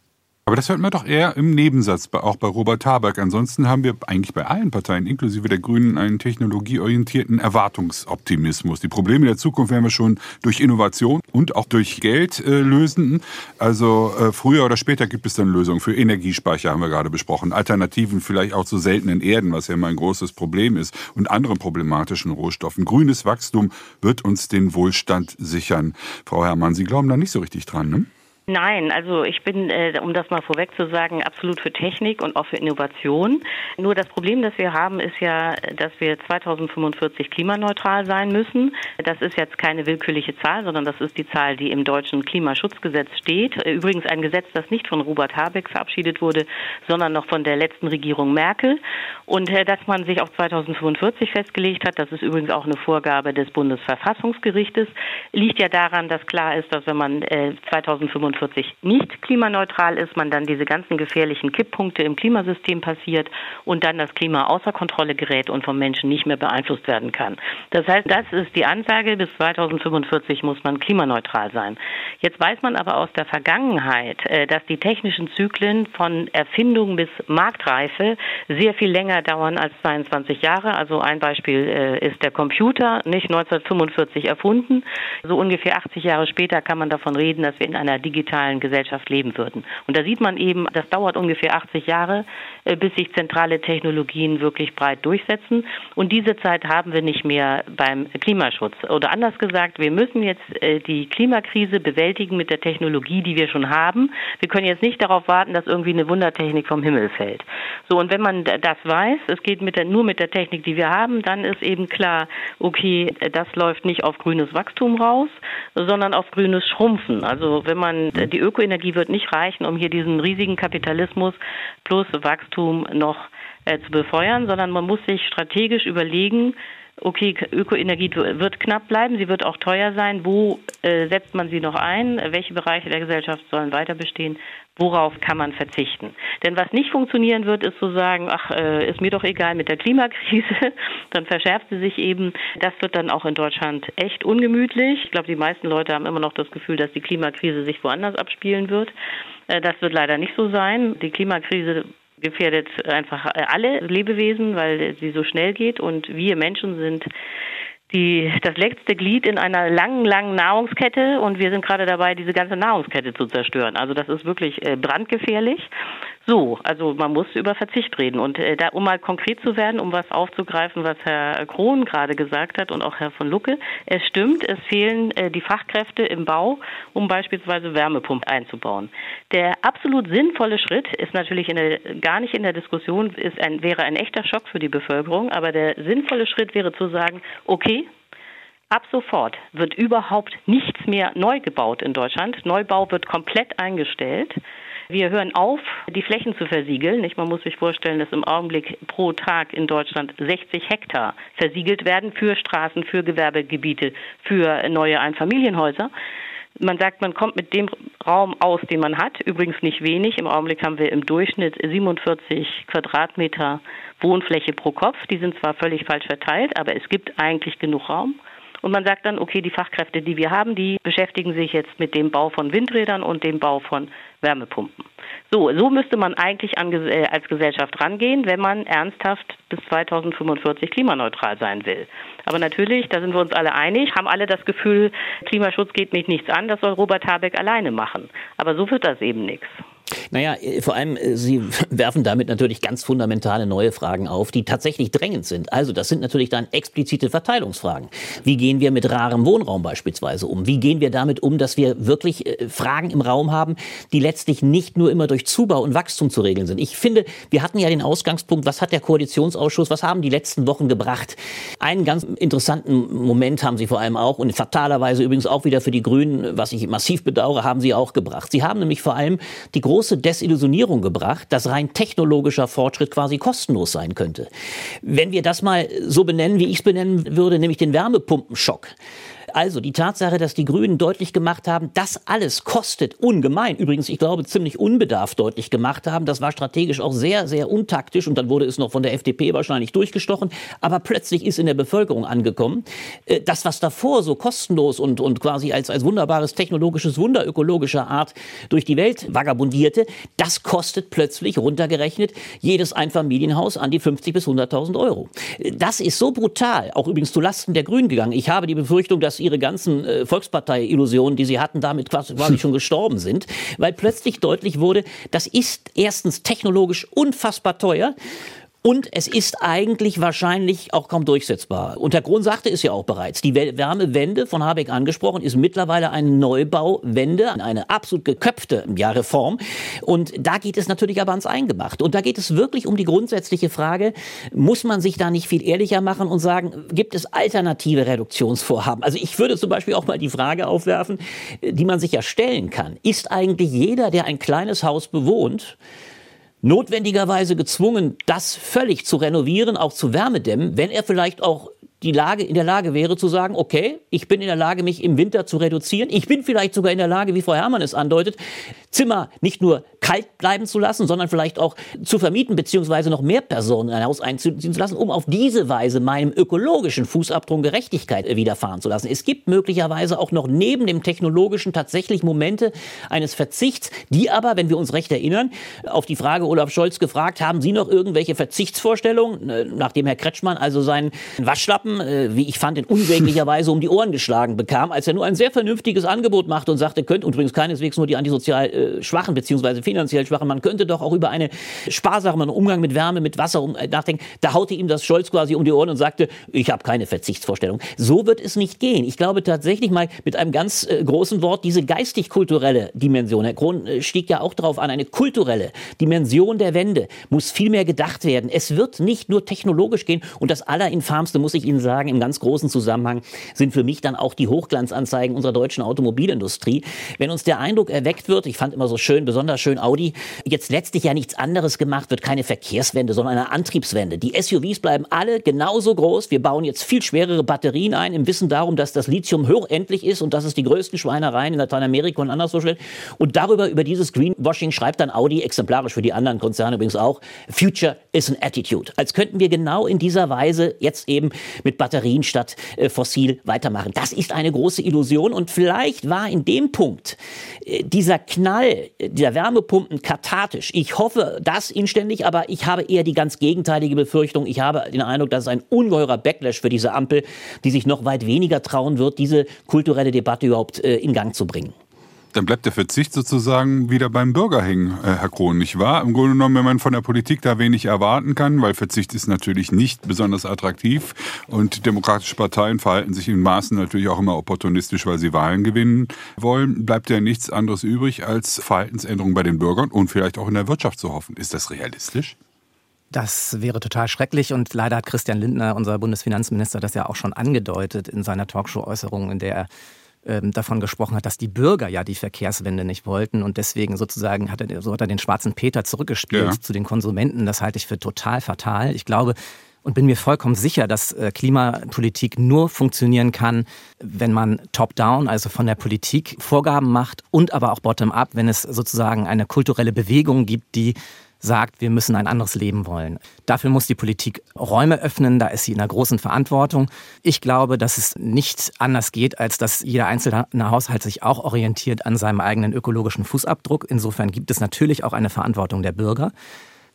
Aber das hört man doch eher im Nebensatz, auch bei Robert Habeck. Ansonsten haben wir eigentlich bei allen Parteien, inklusive der Grünen, einen technologieorientierten Erwartungsoptimismus. Die Probleme der Zukunft werden wir schon durch Innovation und auch durch Geld äh, lösen. Also äh, früher oder später gibt es dann Lösungen für Energiespeicher, haben wir gerade besprochen. Alternativen vielleicht auch zu seltenen Erden, was ja immer ein großes Problem ist, und anderen problematischen Rohstoffen. Grünes Wachstum wird uns den Wohlstand sichern. Frau Herrmann, Sie glauben da nicht so richtig dran, ne? Nein, also ich bin, äh, um das mal vorweg zu sagen, absolut für Technik und auch für Innovation. Nur das Problem, das wir haben, ist ja, dass wir 2045 klimaneutral sein müssen. Das ist jetzt keine willkürliche Zahl, sondern das ist die Zahl, die im deutschen Klimaschutzgesetz steht. Übrigens ein Gesetz, das nicht von Robert Habeck verabschiedet wurde, sondern noch von der letzten Regierung Merkel. Und äh, dass man sich auf 2045 festgelegt hat, das ist übrigens auch eine Vorgabe des Bundesverfassungsgerichtes, liegt ja daran, dass klar ist, dass wenn man äh, 2045 2045 nicht klimaneutral ist, man dann diese ganzen gefährlichen Kipppunkte im Klimasystem passiert und dann das Klima außer Kontrolle gerät und vom Menschen nicht mehr beeinflusst werden kann. Das heißt, das ist die Ansage, bis 2045 muss man klimaneutral sein. Jetzt weiß man aber aus der Vergangenheit, äh, dass die technischen Zyklen von Erfindung bis Marktreife sehr viel länger dauern als 22 Jahre. Also ein Beispiel äh, ist der Computer, nicht 1945 erfunden. So ungefähr 80 Jahre später kann man davon reden, dass wir in einer digitalen digitalen Gesellschaft leben würden. Und da sieht man eben, das dauert ungefähr 80 Jahre, äh, bis sich zentrale Technologien wirklich breit durchsetzen. Und diese Zeit haben wir nicht mehr beim Klimaschutz. Oder anders gesagt, wir müssen jetzt äh, die Klimakrise bewältigen mit der Technologie, die wir schon haben. Wir können jetzt nicht darauf warten, dass irgendwie eine Wundertechnik vom Himmel fällt. So, und wenn man das weiß, es geht mit der, nur mit der Technik, die wir haben, dann ist eben klar, okay, das läuft nicht auf grünes Wachstum raus, sondern auf grünes Schrumpfen. Also wenn man die Ökoenergie wird nicht reichen, um hier diesen riesigen Kapitalismus plus Wachstum noch äh, zu befeuern, sondern man muss sich strategisch überlegen, okay, Ökoenergie wird knapp bleiben, sie wird auch teuer sein. Wo äh, setzt man sie noch ein? Welche Bereiche der Gesellschaft sollen weiter bestehen? Worauf kann man verzichten? Denn was nicht funktionieren wird, ist zu sagen, ach, äh, ist mir doch egal mit der Klimakrise, <laughs> dann verschärft sie sich eben. Das wird dann auch in Deutschland echt ungemütlich. Ich glaube, die meisten Leute haben immer noch das Gefühl, dass die Klimakrise sich woanders abspielen wird. Äh, das wird leider nicht so sein. Die Klimakrise gefährdet einfach alle Lebewesen, weil sie so schnell geht und wir Menschen sind die, das letzte Glied in einer langen, langen Nahrungskette und wir sind gerade dabei, diese ganze Nahrungskette zu zerstören. Also das ist wirklich äh, brandgefährlich. So, also man muss über Verzicht reden. Und äh, da, um mal konkret zu werden, um was aufzugreifen, was Herr Krohn gerade gesagt hat und auch Herr von Lucke, es stimmt, es fehlen äh, die Fachkräfte im Bau, um beispielsweise Wärmepumpen einzubauen. Der absolut sinnvolle Schritt ist natürlich der, gar nicht in der Diskussion, ist ein, wäre ein echter Schock für die Bevölkerung, aber der sinnvolle Schritt wäre zu sagen, okay, Ab sofort wird überhaupt nichts mehr neu gebaut in Deutschland. Neubau wird komplett eingestellt. Wir hören auf, die Flächen zu versiegeln. Nicht? Man muss sich vorstellen, dass im Augenblick pro Tag in Deutschland 60 Hektar versiegelt werden für Straßen, für Gewerbegebiete, für neue Einfamilienhäuser. Man sagt, man kommt mit dem Raum aus, den man hat. Übrigens nicht wenig. Im Augenblick haben wir im Durchschnitt 47 Quadratmeter Wohnfläche pro Kopf. Die sind zwar völlig falsch verteilt, aber es gibt eigentlich genug Raum. Und man sagt dann, okay, die Fachkräfte, die wir haben, die beschäftigen sich jetzt mit dem Bau von Windrädern und dem Bau von Wärmepumpen. So, so müsste man eigentlich an, äh, als Gesellschaft rangehen, wenn man ernsthaft bis 2045 klimaneutral sein will. Aber natürlich, da sind wir uns alle einig, haben alle das Gefühl, Klimaschutz geht mich nichts an, das soll Robert Habeck alleine machen. Aber so wird das eben nichts. Naja, äh, vor allem, äh, Sie <laughs> werfen damit natürlich ganz fundamentale neue Fragen auf, die tatsächlich drängend sind. Also das sind natürlich dann explizite Verteilungsfragen. Wie gehen wir mit rarem Wohnraum beispielsweise um? Wie gehen wir damit um, dass wir wirklich äh, Fragen im Raum haben, die letztlich nicht nur immer durch Zubau und Wachstum zu regeln sind? Ich finde, wir hatten ja den Ausgangspunkt, was hat der Koalitionsausschuss, was haben die letzten Wochen gebracht? Einen ganz interessanten Moment haben Sie vor allem auch und fatalerweise übrigens auch wieder für die Grünen, was ich massiv bedauere, haben Sie auch gebracht. Sie haben nämlich vor allem die große Desillusionierung gebracht, dass rein technologischer Fortschritt quasi kostenlos sein könnte. Wenn wir das mal so benennen, wie ich es benennen würde, nämlich den Wärmepumpenschock, Also die Tatsache, dass die Grünen deutlich gemacht haben, das alles kostet ungemein. Übrigens, ich glaube, ziemlich unbedarft deutlich gemacht haben. Das war strategisch auch sehr, sehr untaktisch und dann wurde es noch von der FDP wahrscheinlich durchgestochen. Aber plötzlich ist in der Bevölkerung angekommen, äh, das, was davor so kostenlos und, und quasi als, als wunderbares technologisches Wunder ökologischer Art durch die Welt vagabundierte, das kostet plötzlich runtergerechnet jedes Einfamilienhaus an die 50 bis 100.000 Euro. Das ist so brutal, auch übrigens zu Lasten der Grünen gegangen. Ich habe die Befürchtung, dass ihre ganzen äh, Volkspartei-Illusionen, die sie hatten, damit quasi, quasi schon gestorben sind, weil plötzlich deutlich wurde, das ist erstens technologisch unfassbar teuer und es ist eigentlich wahrscheinlich auch kaum durchsetzbar. Und Herr Krohn sagte es ja auch bereits. Die Wärmewende von Habeck angesprochen ist mittlerweile eine Neubauwende, eine absolut geköpfte ja, Reform. Und da geht es natürlich aber ans Eingemachte. Und da geht es wirklich um die grundsätzliche Frage, muss man sich da nicht viel ehrlicher machen und sagen, gibt es alternative Reduktionsvorhaben? Also ich würde zum Beispiel auch mal die Frage aufwerfen, die man sich ja stellen kann. Ist eigentlich jeder, der ein kleines Haus bewohnt, notwendigerweise gezwungen, das völlig zu renovieren, auch zu Wärmedämmen, wenn er vielleicht auch die Lage, in der Lage wäre zu sagen, okay, ich bin in der Lage, mich im Winter zu reduzieren. Ich bin vielleicht sogar in der Lage, wie Frau Herrmann es andeutet, Zimmer nicht nur kalt bleiben zu lassen, sondern vielleicht auch zu vermieten, beziehungsweise noch mehr Personen in ein Haus einziehen zu lassen, um auf diese Weise meinem ökologischen Fußabdruck Gerechtigkeit widerfahren zu lassen. Es gibt möglicherweise auch noch neben dem technologischen tatsächlich Momente eines Verzichts, die aber, wenn wir uns recht erinnern, auf die Frage Olaf Scholz gefragt, haben Sie noch irgendwelche Verzichtsvorstellungen, äh, nachdem Herr Kretschmann also seinen Waschlappen, äh, wie ich fand, in unsäglicher Weise um die Ohren geschlagen bekam, als er nur ein sehr vernünftiges Angebot machte und sagte, könnt übrigens keineswegs nur die antisozial äh, schwachen beziehungsweise finanziell schwachen, man könnte doch auch über einen sparsamen Umgang mit Wärme, mit Wasser um, nachdenken. Da haute ihm das Scholz quasi um die Ohren und sagte, ich habe keine Verzichtsvorstellung. So wird es nicht gehen. Ich glaube tatsächlich mal mit einem ganz äh, großen Wort, diese geistig-kulturelle Dimension, Herr Krohn äh, stieg ja auch darauf an, eine kulturelle Dimension der Wende muss viel mehr gedacht werden. Es wird nicht nur technologisch gehen und das Allerinfamste, muss ich Ihnen sagen, im ganz großen Zusammenhang sind für mich dann auch die Hochglanzanzeigen unserer deutschen Automobilindustrie. Wenn uns der Eindruck erweckt wird, ich fand immer so schön, besonders schön Audi, jetzt letztlich ja nichts anderes gemacht wird, keine Verkehrswende, sondern eine Antriebswende. Die SUVs bleiben alle genauso groß. Wir bauen jetzt viel schwerere Batterien ein, im Wissen darum, dass das Lithium hochendlich ist und dass es die größten Schweinereien in Lateinamerika und anderswo stellt. Und darüber, über dieses Greenwashing schreibt dann Audi, exemplarisch für die anderen Konzerne übrigens auch, Future is an attitude. Als könnten wir genau in dieser Weise jetzt eben mit Batterien statt äh, fossil weitermachen. Das ist eine große Illusion und vielleicht war in dem Punkt äh, dieser Knall der Wärmepumpen kathartisch. Ich hoffe das inständig, aber ich habe eher die ganz gegenteilige Befürchtung. Ich habe den Eindruck, dass es ein ungeheurer Backlash für diese Ampel, die sich noch weit weniger trauen wird, diese kulturelle Debatte überhaupt äh, in Gang zu bringen dann bleibt der Verzicht sozusagen wieder beim Bürger hängen, äh, Herr Krohn, nicht wahr? Im Grunde genommen, wenn man von der Politik da wenig erwarten kann, weil Verzicht ist natürlich nicht besonders attraktiv und demokratische Parteien verhalten sich in Maßen natürlich auch immer opportunistisch, weil sie Wahlen gewinnen wollen, bleibt ja nichts anderes übrig, als Verhaltensänderungen bei den Bürgern und vielleicht auch in der Wirtschaft zu hoffen. Ist das realistisch? Das wäre total schrecklich und leider hat Christian Lindner, unser Bundesfinanzminister, das ja auch schon angedeutet in seiner Talkshow-Äußerung, in der er ähm, davon gesprochen hat, dass die Bürger ja die Verkehrswende nicht wollten und deswegen sozusagen hat er, so hat er den schwarzen Peter zurückgespielt ja. zu den Konsumenten. Das halte ich für total fatal. Ich glaube, und bin mir vollkommen sicher, dass äh, Klimapolitik nur funktionieren kann, wenn man top-down, also von der Politik Vorgaben macht und aber auch bottom-up, wenn es sozusagen eine kulturelle Bewegung gibt, die sagt, wir müssen ein anderes Leben wollen. Dafür muss die Politik Räume öffnen, da ist sie in einer großen Verantwortung. Ich glaube, dass es nicht anders geht, als dass jeder einzelne Haushalt sich auch orientiert an seinem eigenen ökologischen Fußabdruck. Insofern gibt es natürlich auch eine Verantwortung der Bürger.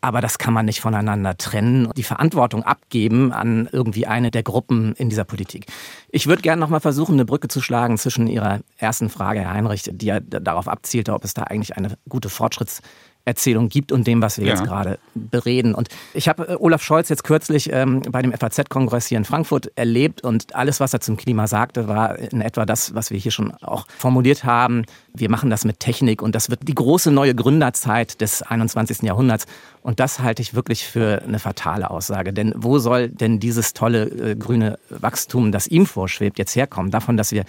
Aber das kann man nicht voneinander trennen und die Verantwortung abgeben an irgendwie eine der Gruppen in dieser Politik. Ich würde gerne noch mal versuchen, eine Brücke zu schlagen zwischen Ihrer ersten Frage, Herr Heinrich, die ja darauf abzielte, ob es da eigentlich eine gute Fortschritts Erzählung gibt und dem, was wir ja. jetzt gerade bereden. Und ich habe äh, Olaf Scholz jetzt kürzlich ähm, bei dem FAZ-Kongress hier in Frankfurt erlebt und alles, was er zum Klima sagte, war in etwa das, was wir hier schon auch formuliert haben. Wir machen das mit Technik und das wird die große neue Gründerzeit des 21. Jahrhunderts. Und das halte ich wirklich für eine fatale Aussage. Denn wo soll denn dieses tolle äh, grüne Wachstum, das ihm vorschwebt, jetzt herkommen? Davon, dass wir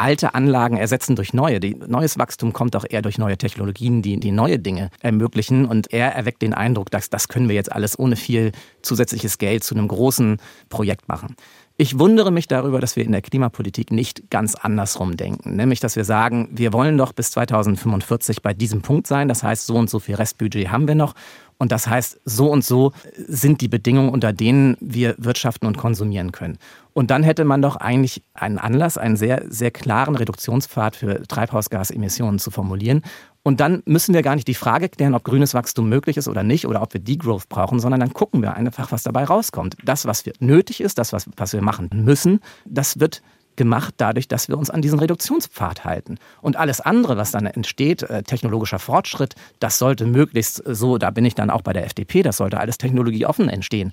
alte Anlagen ersetzen durch neue. Die, neues Wachstum kommt auch eher durch neue Technologien, die, die neue Dinge ermöglichen. Und er erweckt den Eindruck, dass das können wir jetzt alles ohne viel zusätzliches Geld zu einem großen Projekt machen. Ich wundere mich darüber, dass wir in der Klimapolitik nicht ganz andersrum denken. Nämlich, dass wir sagen, wir wollen doch bis 2045 bei diesem Punkt sein. Das heißt, so und so viel Restbudget haben wir noch. Und das heißt, so und so sind die Bedingungen, unter denen wir wirtschaften und konsumieren können. Und dann hätte man doch eigentlich einen Anlass, einen sehr, sehr klaren Reduktionspfad für Treibhausgasemissionen zu formulieren. Und dann müssen wir gar nicht die Frage klären, ob grünes Wachstum möglich ist oder nicht oder ob wir Degrowth brauchen, sondern dann gucken wir einfach, was dabei rauskommt. Das, was nötig ist, das, was, was wir machen müssen, das wird gemacht dadurch, dass wir uns an diesen Reduktionspfad halten. Und alles andere, was dann entsteht, äh, technologischer Fortschritt, das sollte möglichst so, da bin ich dann auch bei der FDP, das sollte alles technologieoffen entstehen.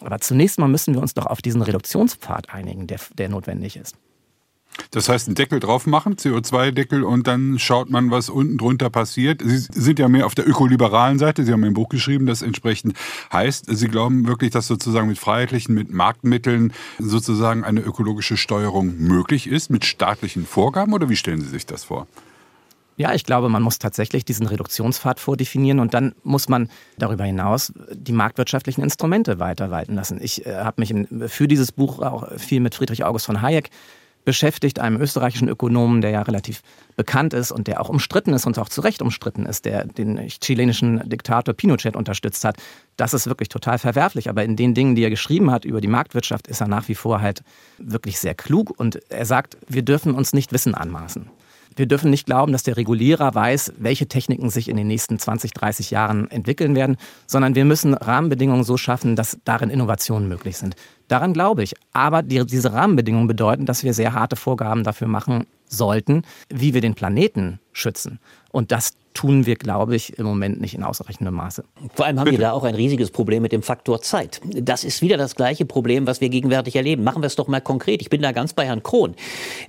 Aber zunächst mal müssen wir uns doch auf diesen Reduktionspfad einigen, der, der notwendig ist. Das heißt, einen Deckel drauf machen, CO2-Deckel, und dann schaut man, was unten drunter passiert. Sie sind ja mehr auf der ökoliberalen Seite. Sie haben ein Buch geschrieben, das entsprechend heißt, Sie glauben wirklich, dass sozusagen mit freiheitlichen, mit Marktmitteln sozusagen eine ökologische Steuerung möglich ist, mit staatlichen Vorgaben, oder wie stellen Sie sich das vor? Ja, ich glaube, man muss tatsächlich diesen Reduktionspfad vordefinieren und dann muss man darüber hinaus die marktwirtschaftlichen Instrumente weiter walten lassen. Ich äh, habe mich in, für dieses Buch auch viel mit Friedrich August von Hayek beschäftigt, einem österreichischen Ökonomen, der ja relativ bekannt ist und der auch umstritten ist und auch zu Recht umstritten ist, der den chilenischen Diktator Pinochet unterstützt hat. Das ist wirklich total verwerflich. Aber in den Dingen, die er geschrieben hat über die Marktwirtschaft, ist er nach wie vor halt wirklich sehr klug und er sagt, wir dürfen uns nicht Wissen anmaßen. Wir dürfen nicht glauben, dass der Regulierer weiß, welche Techniken sich in den nächsten 20, 30 Jahren entwickeln werden, sondern wir müssen Rahmenbedingungen so schaffen, dass darin Innovationen möglich sind. Daran glaube ich. Aber die, diese Rahmenbedingungen bedeuten, dass wir sehr harte Vorgaben dafür machen sollten, wie wir den Planeten schützen. Und das tun wir, glaube ich, im Moment nicht in ausreichendem Maße. Vor allem haben Bitte. wir da auch ein riesiges Problem mit dem Faktor Zeit. Das ist wieder das gleiche Problem, was wir gegenwärtig erleben. Machen wir es doch mal konkret. Ich bin da ganz bei Herrn Krohn.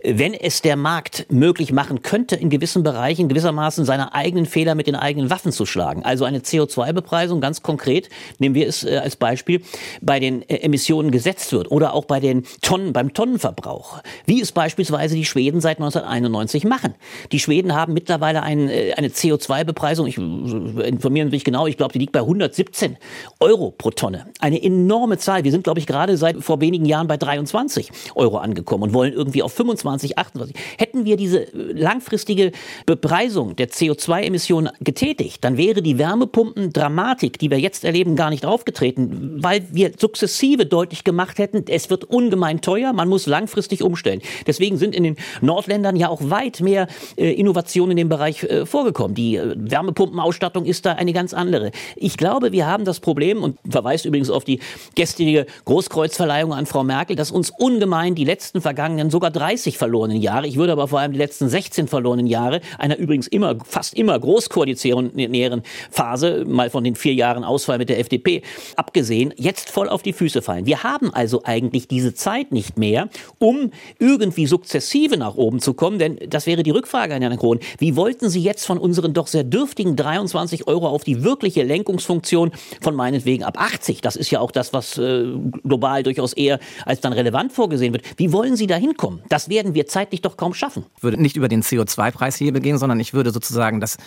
Wenn es der Markt möglich machen könnte, in gewissen Bereichen gewissermaßen seine eigenen Fehler mit den eigenen Waffen zu schlagen, also eine CO2-Bepreisung ganz konkret, nehmen wir es äh, als Beispiel, bei den äh, Emissionen gesetzt wird oder auch bei den Tonnen, beim Tonnenverbrauch, wie es beispielsweise die Schweden seit 1991 machen. Die Schweden haben mittlerweile ein, äh, eine CO2-Bepreisung, ich informiere mich genau, ich glaube, die liegt bei 117 Euro pro Tonne. Eine enorme Zahl. Wir sind, glaube ich, gerade seit vor wenigen Jahren bei 23 Euro angekommen und wollen irgendwie auf 25, 28. Hätten wir diese langfristige Bepreisung der CO2-Emissionen getätigt, dann wäre die Wärmepumpen-Dramatik, die wir jetzt erleben, gar nicht aufgetreten, weil wir sukzessive deutlich gemacht hätten, es wird ungemein teuer, man muss langfristig umstellen. Deswegen sind in den Nordländern ja auch weit mehr äh, Innovationen in dem Bereich äh, vorgekommen. Die äh, Wärmepumpenausstattung ist da eine ganz andere. Ich glaube, wir haben das Problem und verweist übrigens auf die gestrige Großkreuzverleihung an Frau Merkel, dass uns ungemein die letzten vergangenen, sogar 30 verlorenen Jahre, ich würde aber vor allem die letzten 16 verlorenen Jahre einer übrigens immer, fast immer großkoalitionären Phase, mal von den vier Jahren Ausfall mit der FDP abgesehen, jetzt voll auf die Füße fallen. Wir haben also eigentlich diese Zeit nicht mehr, um irgendwie sukzessive nach oben zu kommen, denn das wäre die Rückfrage an Herrn Krohn. Wie wollten Sie jetzt von unseren doch sehr dürftigen 23 Euro auf die wirkliche Lenkungsfunktion von meinetwegen ab 80, das ist ja auch das, was äh, global durchaus eher als dann relevant vorgesehen wird. Wie wollen Sie da hinkommen? Das werden wir zeitlich doch kaum schaffen. Ich würde nicht über den CO2-Preishebel gehen, sondern ich würde sozusagen das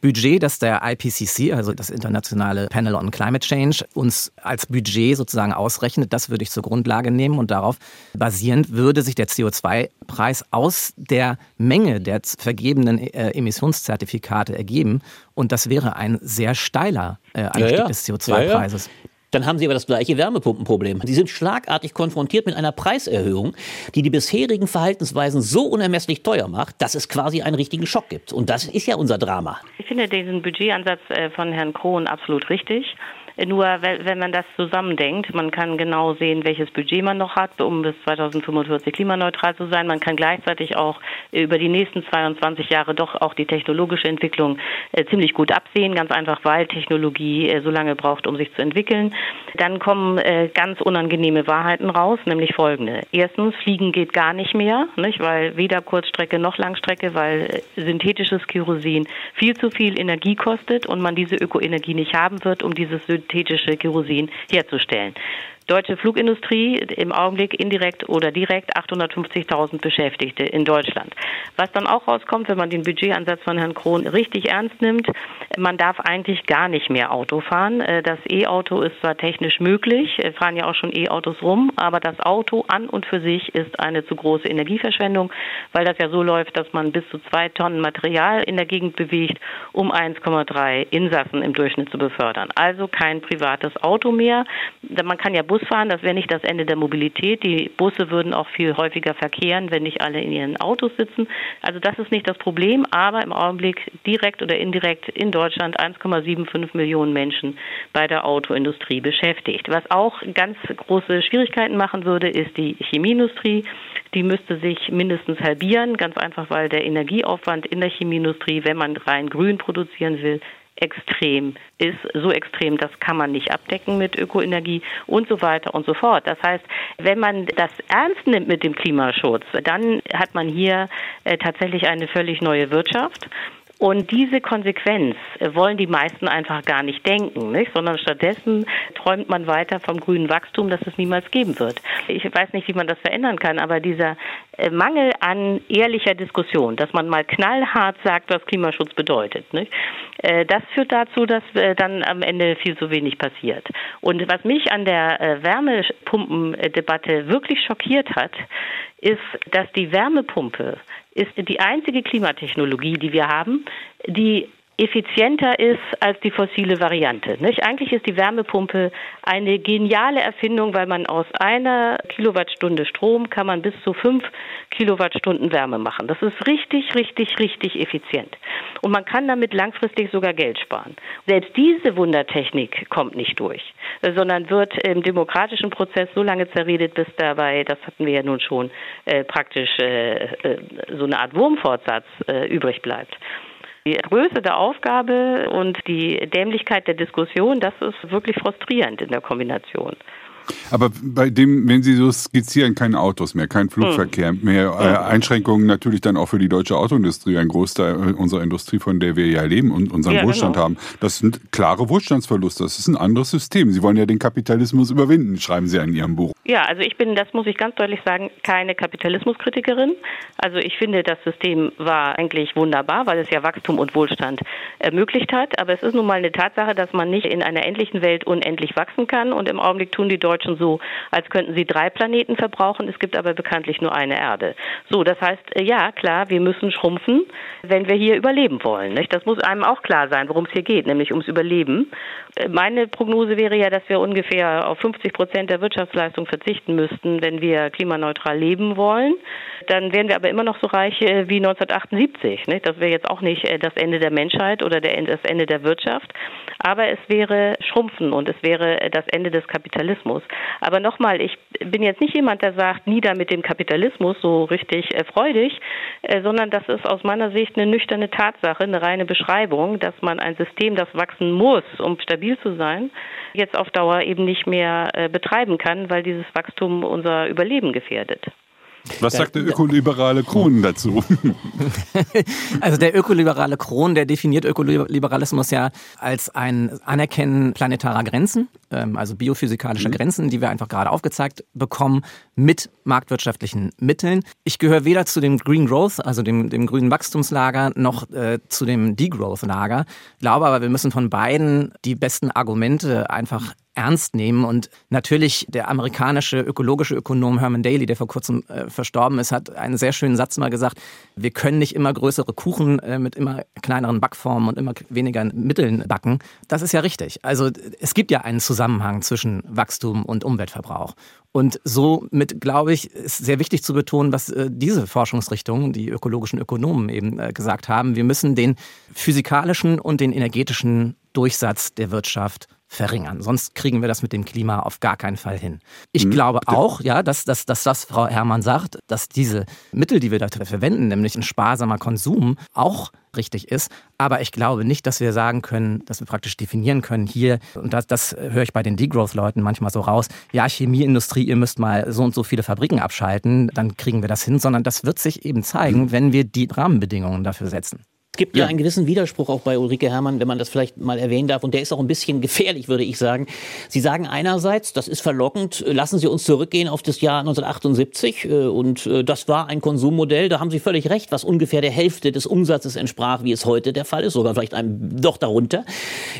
Budget, das der IPCC, also das Internationale Panel on Climate Change, uns als Budget sozusagen ausrechnet, das würde ich zur Grundlage nehmen und darauf basierend würde sich der CO2-Preis aus der Menge der vergebenen äh, Emissionszertifikate ergeben. Und das wäre ein sehr steiler äh, Anstieg ja, ja. des CO2-Preises. Ja, dann haben Sie aber das gleiche Wärmepumpenproblem. Sie sind schlagartig konfrontiert mit einer Preiserhöhung, die die bisherigen Verhaltensweisen so unermesslich teuer macht, dass es quasi einen richtigen Schock gibt. Und das ist ja unser Drama. Ich finde diesen Budgetansatz äh, von Herrn Krohn absolut richtig. Nur wenn man das zusammendenkt, man kann genau sehen, welches Budget man noch hat, um bis 2045 klimaneutral zu sein. Man kann gleichzeitig auch über die nächsten 22 Jahre doch auch die technologische Entwicklung äh, ziemlich gut absehen, ganz einfach, weil Technologie äh, so lange braucht, um sich zu entwickeln. Dann kommen äh, ganz unangenehme Wahrheiten raus, nämlich folgende. Erstens, Fliegen geht gar nicht mehr, nicht? weil weder Kurzstrecke noch Langstrecke, weil synthetisches Kerosin viel zu viel Energie kostet und man diese Ökoenergie nicht haben wird, um dieses synthetische Kerosin herzustellen. Deutsche Flugindustrie im Augenblick indirekt oder direkt 850.000 Beschäftigte in Deutschland. Was dann auch rauskommt, wenn man den Budgetansatz von Herrn Krohn richtig ernst nimmt, man darf eigentlich gar nicht mehr Auto fahren. Äh, das E-Auto ist zwar technisch möglich, äh, fahren ja auch schon E-Autos rum, aber das Auto an und für sich ist eine zu große Energieverschwendung, weil das ja so läuft, dass man bis zu zwei Tonnen Material in der Gegend bewegt, um 1,3 Insassen im Durchschnitt zu befördern. Also kein privates Auto mehr. Man kann ja Bus fahren, das wäre nicht das Ende der Mobilität. Die Busse würden auch viel häufiger verkehren, wenn nicht alle in ihren Autos sitzen. Also das ist nicht das Problem, aber im Augenblick direkt oder indirekt in Deutschland 1,75 Millionen Menschen bei der Autoindustrie beschäftigt. Was auch ganz große Schwierigkeiten machen würde, ist die Chemieindustrie. Die müsste sich mindestens halbieren, ganz einfach, weil der Energieaufwand in der Chemieindustrie, wenn man rein grün produzieren will, extrem ist, so extrem, das kann man nicht abdecken mit Ökoenergie und so weiter und so fort. Das heißt, wenn man das ernst nimmt mit dem Klimaschutz, dann hat man hier äh, tatsächlich eine völlig neue Wirtschaft. Und diese Konsequenz äh, wollen die meisten einfach gar nicht denken, nicht? sondern stattdessen träumt man weiter vom grünen Wachstum, das es niemals geben wird. Ich weiß nicht, wie man das verändern kann, aber dieser äh, Mangel an ehrlicher Diskussion, dass man mal knallhart sagt, was Klimaschutz bedeutet, nicht? Äh, das führt dazu, dass dann am Ende viel zu wenig passiert. Und was mich an der Wärmepumpendebatte wirklich schockiert hat, ist, dass die Wärmepumpe ist die einzige Klimatechnologie, die wir haben, die effizienter ist als die fossile Variante. Nicht? Eigentlich ist die Wärmepumpe eine geniale Erfindung, weil man aus einer Kilowattstunde Strom kann man bis zu fünf Kilowattstunden Wärme machen. Das ist richtig, richtig, richtig effizient. Und man kann damit langfristig sogar Geld sparen. Selbst diese Wundertechnik kommt nicht durch, sondern wird im demokratischen Prozess so lange zerredet, bis dabei, das hatten wir ja nun schon, äh, praktisch äh, äh, so eine Art Wurmfortsatz äh, übrig bleibt. Die Größe der Aufgabe und die Dämlichkeit der Diskussion, das ist wirklich frustrierend in der Kombination. Aber bei dem, wenn Sie so skizzieren, keine Autos mehr, kein Flugverkehr hm. mehr, äh, Einschränkungen natürlich dann auch für die deutsche Autoindustrie, ein Großteil unserer Industrie, von der wir ja leben und unseren ja, Wohlstand genau. haben. Das sind klare Wohlstandsverluste. Das ist ein anderes System. Sie wollen ja den Kapitalismus überwinden, schreiben Sie in Ihrem Buch. Ja, also ich bin, das muss ich ganz deutlich sagen, keine Kapitalismuskritikerin. Also ich finde, das System war eigentlich wunderbar, weil es ja Wachstum und Wohlstand ermöglicht hat. Aber es ist nun mal eine Tatsache, dass man nicht in einer endlichen Welt unendlich wachsen kann. Und im Augenblick tun die Deutschen so, als könnten sie drei Planeten verbrauchen. Es gibt aber bekanntlich nur eine Erde. So, das heißt, äh, ja, klar, wir müssen schrumpfen, wenn wir hier überleben wollen. Nicht? Das muss einem auch klar sein, worum es hier geht, nämlich ums Überleben. Äh, meine Prognose wäre ja, dass wir ungefähr auf 50 Prozent der Wirtschaftsleistung verzichten müssten, wenn wir klimaneutral leben wollen. Dann wären wir aber immer noch so reich äh, wie 1978. Nicht? Das wäre jetzt auch nicht das Ende der Menschheit oder das Ende der Wirtschaft. Aber es wäre Schrumpfen und es wäre das Ende des Kapitalismus. Aber nochmal, ich bin jetzt nicht jemand, der sagt, nieder mit dem Kapitalismus, so richtig äh, freudig, äh, sondern das ist aus meiner Sicht eine nüchterne Tatsache, eine reine Beschreibung, dass man ein System, das wachsen muss, um stabil zu sein, jetzt auf Dauer eben nicht mehr äh, betreiben kann, weil dieses Wachstum unser Überleben gefährdet. Was sagt der ökoliberale Kron dazu? <laughs> Also der ökoliberale Kron, der definiert Ökoliberalismus ja als ein Anerkennen planetarer Grenzen, ähm, also biophysikalischer mhm. Grenzen, die wir einfach gerade aufgezeigt bekommen, mit marktwirtschaftlichen Mitteln. Ich gehöre weder zu dem Green Growth, also dem, dem grünen Wachstumslager, noch äh, zu dem Degrowth-Lager. Glaube aber, wir müssen von beiden die besten Argumente einfach ernst nehmen. Und natürlich der amerikanische ökologische Ökonom Herman Daly, der vor kurzem äh, verstorben ist, hat einen sehr schönen Satz mal gesagt, wir können nicht immer größere Kuchen äh, mit immer kleineren Backformen und immer weniger Mitteln backen. Das ist ja richtig. Also es gibt ja einen Zusammenhang zwischen Wachstum und Umweltverbrauch. Und somit, glaube ich, ist sehr wichtig zu betonen, was äh, diese Forschungsrichtungen, die ökologischen Ökonomen eben äh, gesagt haben. Wir müssen den physikalischen und den energetischen Durchsatz der Wirtschaft verringern. Sonst kriegen wir das mit dem Klima auf gar keinen Fall hin. Ich mhm. glaube auch, ja, dass, dass, dass das Frau Herrmann sagt, dass diese Mittel, die wir dafür verwenden, nämlich ein sparsamer Konsum, auch richtig ist. Aber ich glaube nicht, dass wir sagen können, dass wir praktisch definieren können, hier, und das, das höre ich bei den Degrowth-Leuten manchmal so raus, ja, Chemieindustrie, ihr müsst mal so und so viele Fabriken abschalten, dann kriegen wir das hin, sondern das wird sich eben zeigen, mhm. wenn wir die Rahmenbedingungen dafür setzen. Gibt ja. ja einen gewissen Widerspruch auch bei Ulrike Herrmann, wenn man das vielleicht mal erwähnen darf. Und der ist auch ein bisschen gefährlich, würde ich sagen. Sie sagen einerseits, das ist verlockend, lassen Sie uns zurückgehen auf das Jahr 1978. Äh, und äh, das war ein Konsummodell, da haben Sie völlig recht, was ungefähr der Hälfte des Umsatzes entsprach, wie es heute der Fall ist, sogar vielleicht einem doch darunter.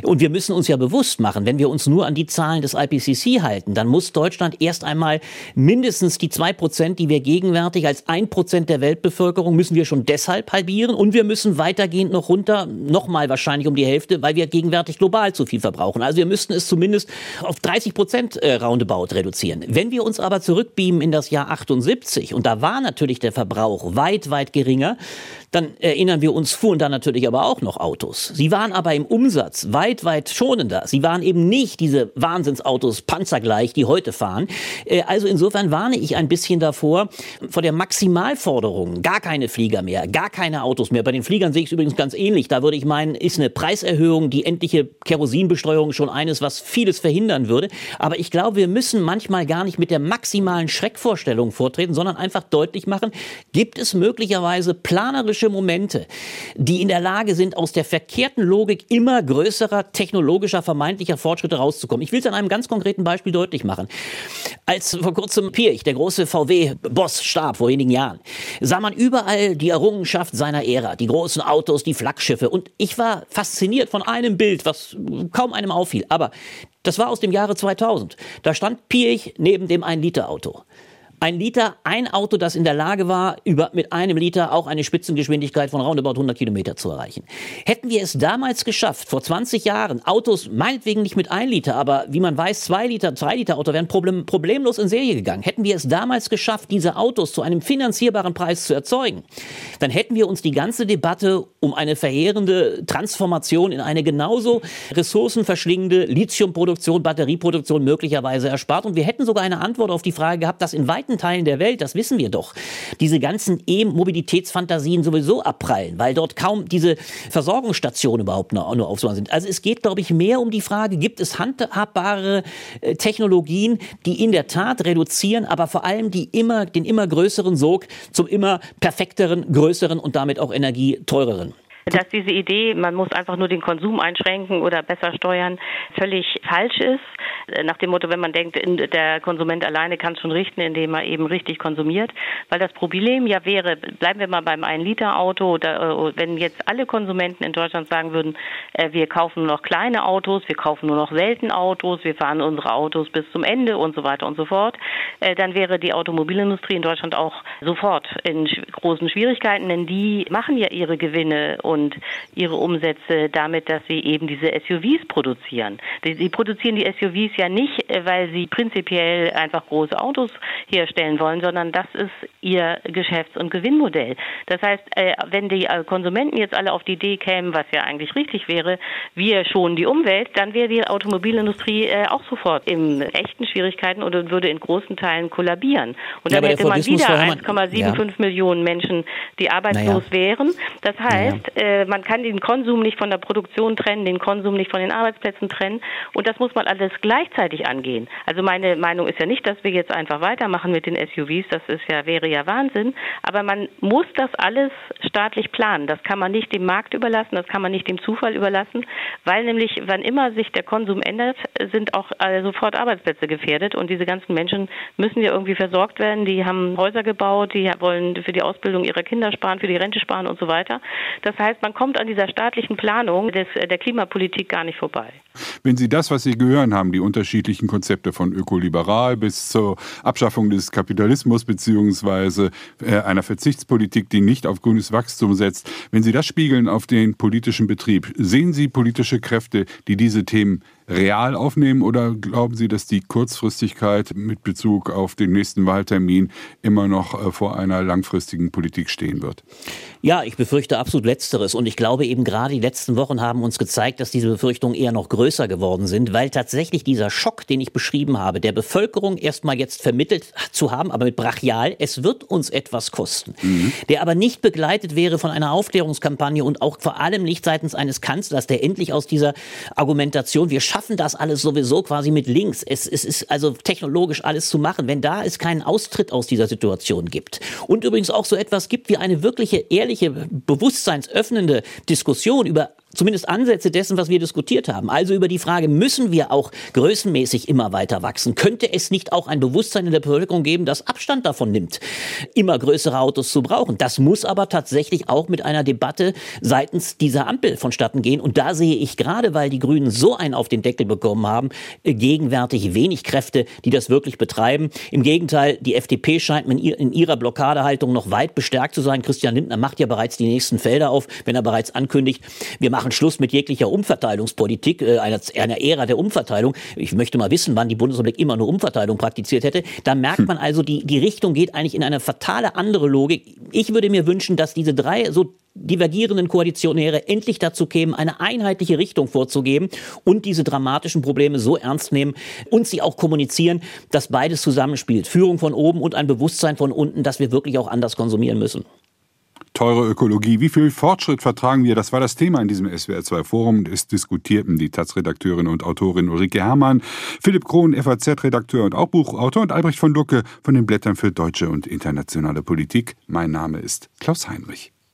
Und wir müssen uns ja bewusst machen, wenn wir uns nur an die Zahlen des IPCC halten, dann muss Deutschland erst einmal mindestens die zwei Prozent, die wir gegenwärtig als ein Prozent der Weltbevölkerung, müssen wir schon deshalb halbieren und wir müssen weitergehend noch runter, nochmal wahrscheinlich um die Hälfte, weil wir gegenwärtig global zu viel verbrauchen. Also wir müssten es zumindest auf 30 Prozent äh, roundabout reduzieren. Wenn wir uns aber zurückbeamen in das Jahr 78 und da war natürlich der Verbrauch weit, weit geringer, dann erinnern wir uns, fuhren da natürlich aber auch noch Autos. Sie waren aber im Umsatz weit, weit schonender. Sie waren eben nicht diese Wahnsinnsautos panzergleich, die heute fahren. Äh, also insofern warne ich ein bisschen davor, vor der Maximalforderung, gar keine Flieger mehr, gar keine Autos mehr. Bei den Fliegern sehe ich es übrigens ganz ähnlich. Da würde ich meinen, ist eine Preiserhöhung, die endliche Kerosinbesteuerung schon eines, was vieles verhindern würde. Aber ich glaube, wir müssen manchmal gar nicht mit der maximalen Schreckvorstellung vortreten, sondern einfach deutlich machen, gibt es möglicherweise planerische Momente, die in der Lage sind, aus der verkehrten Logik immer größerer technologischer vermeintlicher Fortschritte rauszukommen. Ich will es an einem ganz konkreten Beispiel deutlich machen. Als vor kurzem Pirch, der große VW-Boss, starb vor wenigen Jahren, sah man überall die Errungenschaft seiner Ära, die großen Autos, die Flaggschiffe. Und ich war fasziniert von einem Bild, was kaum einem auffiel. Aber das war aus dem Jahre 2000. Da stand Pirch neben dem 1-Liter-Auto. Ein Liter, ein Auto, das in der Lage war, über, mit einem Liter auch eine Spitzengeschwindigkeit von roundabout 100 Kilometer zu erreichen. Hätten wir es damals geschafft, vor 20 Jahren, Autos meinetwegen nicht mit ein Liter, aber wie man weiß, zwei Liter, drei Liter Auto wären problem, problemlos in Serie gegangen. Hätten wir es damals geschafft, diese Autos zu einem finanzierbaren Preis zu erzeugen, dann hätten wir uns die ganze Debatte um eine verheerende Transformation in eine genauso ressourcenverschlingende Lithiumproduktion, Batterieproduktion möglicherweise erspart. Und wir hätten sogar eine Antwort auf die Frage gehabt, dass in weiten weiten Teilen der Welt, das wissen wir doch, diese ganzen E-Mobilitätsfantasien sowieso abprallen, weil dort kaum diese Versorgungsstationen überhaupt nur, nur aufzubauen sind. Also es geht, glaube ich, mehr um die Frage, gibt es handhabbare äh, Technologien, die in der Tat reduzieren, aber vor allem die immer, den immer größeren Sog zum immer perfekteren, größeren und damit auch energieteureren dass diese Idee, man muss einfach nur den Konsum einschränken oder besser steuern, völlig falsch ist. Nach dem Motto, wenn man denkt, der Konsument alleine kann es schon richten, indem er eben richtig konsumiert. Weil das Problem ja wäre, bleiben wir mal beim 1-Liter-Auto, äh, wenn jetzt alle Konsumenten in Deutschland sagen würden, äh, wir kaufen nur noch kleine Autos, wir kaufen nur noch selten Autos, wir fahren unsere Autos bis zum Ende und so weiter und so fort, äh, dann wäre die Automobilindustrie in Deutschland auch sofort in großen Schwierigkeiten, denn die machen ja ihre Gewinne und ihre Umsätze damit, dass sie eben diese SUVs produzieren. Sie produzieren die SUVs ja nicht, äh, weil sie prinzipiell einfach große Autos herstellen wollen, sondern das ist ihr Geschäfts- und Gewinnmodell. Das heißt, äh, wenn die äh, Konsumenten jetzt alle auf die Idee kämen, was ja eigentlich richtig wäre, wir schonen die Umwelt, dann wäre die Automobilindustrie auch sofort in echten Schwierigkeiten oder würde in großen Teilen kollabieren. Und dann hätte man wieder 1,75 ja. Millionen Menschen, die arbeitslos naja. wären. Das heißt, äh, man kann den Konsum nicht von der Produktion trennen, den Konsum nicht von den Arbeitsplätzen trennen. Und das muss man alles gleichzeitig angehen. Also meine Meinung ist ja nicht, dass wir jetzt einfach weitermachen mit den SUVs. Das ist ja, wäre ja Wahnsinn. Aber man muss das alles staatlich planen. Das kann man nicht dem Markt überlassen, das kann man nicht dem Zufall überlassen, weil nämlich, wann immer sich der Konsum ändert, sind auch äh, sofort Arbeitsplätze gefährdet. Und diese ganzen Menschen müssen ja irgendwie versorgt werden. Die haben Häuser gebaut, die wollen für die Ausbildung ihrer Kinder sparen, für die Rente sparen und so weiter. Das heißt, man man kommt an dieser staatlichen Planung des, der Klimapolitik gar nicht vorbei. Wenn Sie das, was Sie gehört haben, die unterschiedlichen Konzepte von ökoliberal bis zur Abschaffung des Kapitalismus beziehungsweise äh, einer Verzichtspolitik, die nicht auf grünes Wachstum setzt, wenn Sie das spiegeln auf den politischen Betrieb, sehen Sie politische Kräfte, die diese Themen real aufnehmen oder glauben Sie, dass die Kurzfristigkeit mit Bezug auf den nächsten Wahltermin immer noch äh, vor einer langfristigen Politik stehen wird? Ja, ich befürchte absolut Letzteres. Und ich glaube eben gerade die letzten Wochen haben uns gezeigt, dass diese Befürchtungen eher noch größer geworden sind, weil tatsächlich dieser Schock, den ich beschrieben habe, der Bevölkerung erstmal jetzt vermittelt zu haben, aber mit brachial, es wird uns etwas kosten, mhm. der aber nicht begleitet wäre von einer Aufklärungskampagne und auch vor allem nicht seitens eines Kanzlers, der endlich aus dieser Argumentation, wir schaffen schaffen das alles sowieso quasi mit links. Es, es ist also technologisch alles zu machen. Wenn da es keinen Austritt aus dieser Situation gibt und übrigens auch so etwas gibt wie eine wirkliche, ehrliche, bewusstseinsöffnende Diskussion über zumindest Ansätze dessen, was wir diskutiert haben. Also über die Frage, müssen wir auch größenmäßig immer weiter wachsen? Könnte es nicht auch ein Bewusstsein in der Bevölkerung geben, das Abstand davon nimmt, immer größere Autos zu brauchen? Das muss aber tatsächlich auch mit einer Debatte seitens dieser Ampel vonstatten gehen. Und da sehe ich gerade, weil die Grünen so einen auf den Deckel bekommen haben, äh, gegenwärtig wenig Kräfte, die das wirklich betreiben. Im Gegenteil, die FDP scheint in ihrer Blockadehaltung noch weit bestärkt zu sein. Christian Lindner macht ja bereits die nächsten Felder auf, wenn er bereits ankündigt, wir machen machen Schluss mit jeglicher Umverteilungspolitik, äh, einer, einer Ära der Umverteilung. Ich möchte mal wissen, wann die Bundesrepublik immer nur Umverteilung praktiziert hätte. Da merkt hm. man also, die, die Richtung geht eigentlich in eine fatale andere Logik. Ich würde mir wünschen, dass diese drei so divergierenden Koalitionäre endlich dazu kämen, eine einheitliche Richtung vorzugeben und diese dramatischen Probleme so ernst nehmen und sie auch kommunizieren, dass beides zusammenspielt. Führung von oben und ein Bewusstsein von unten, dass wir wirklich auch anders konsumieren müssen teure Ökologie. Wie viel Fortschritt vertragen wir? Das war das Thema in diesem SWR2-Forum. Es diskutierten die Taz-Redakteurin und Autorin Ulrike Herrmann, Philipp Krohn, FAZ-Redakteur und auch Buchautor und Albrecht von Lucke von den Blättern für deutsche und internationale Politik. Mein Name ist Klaus Heinrich.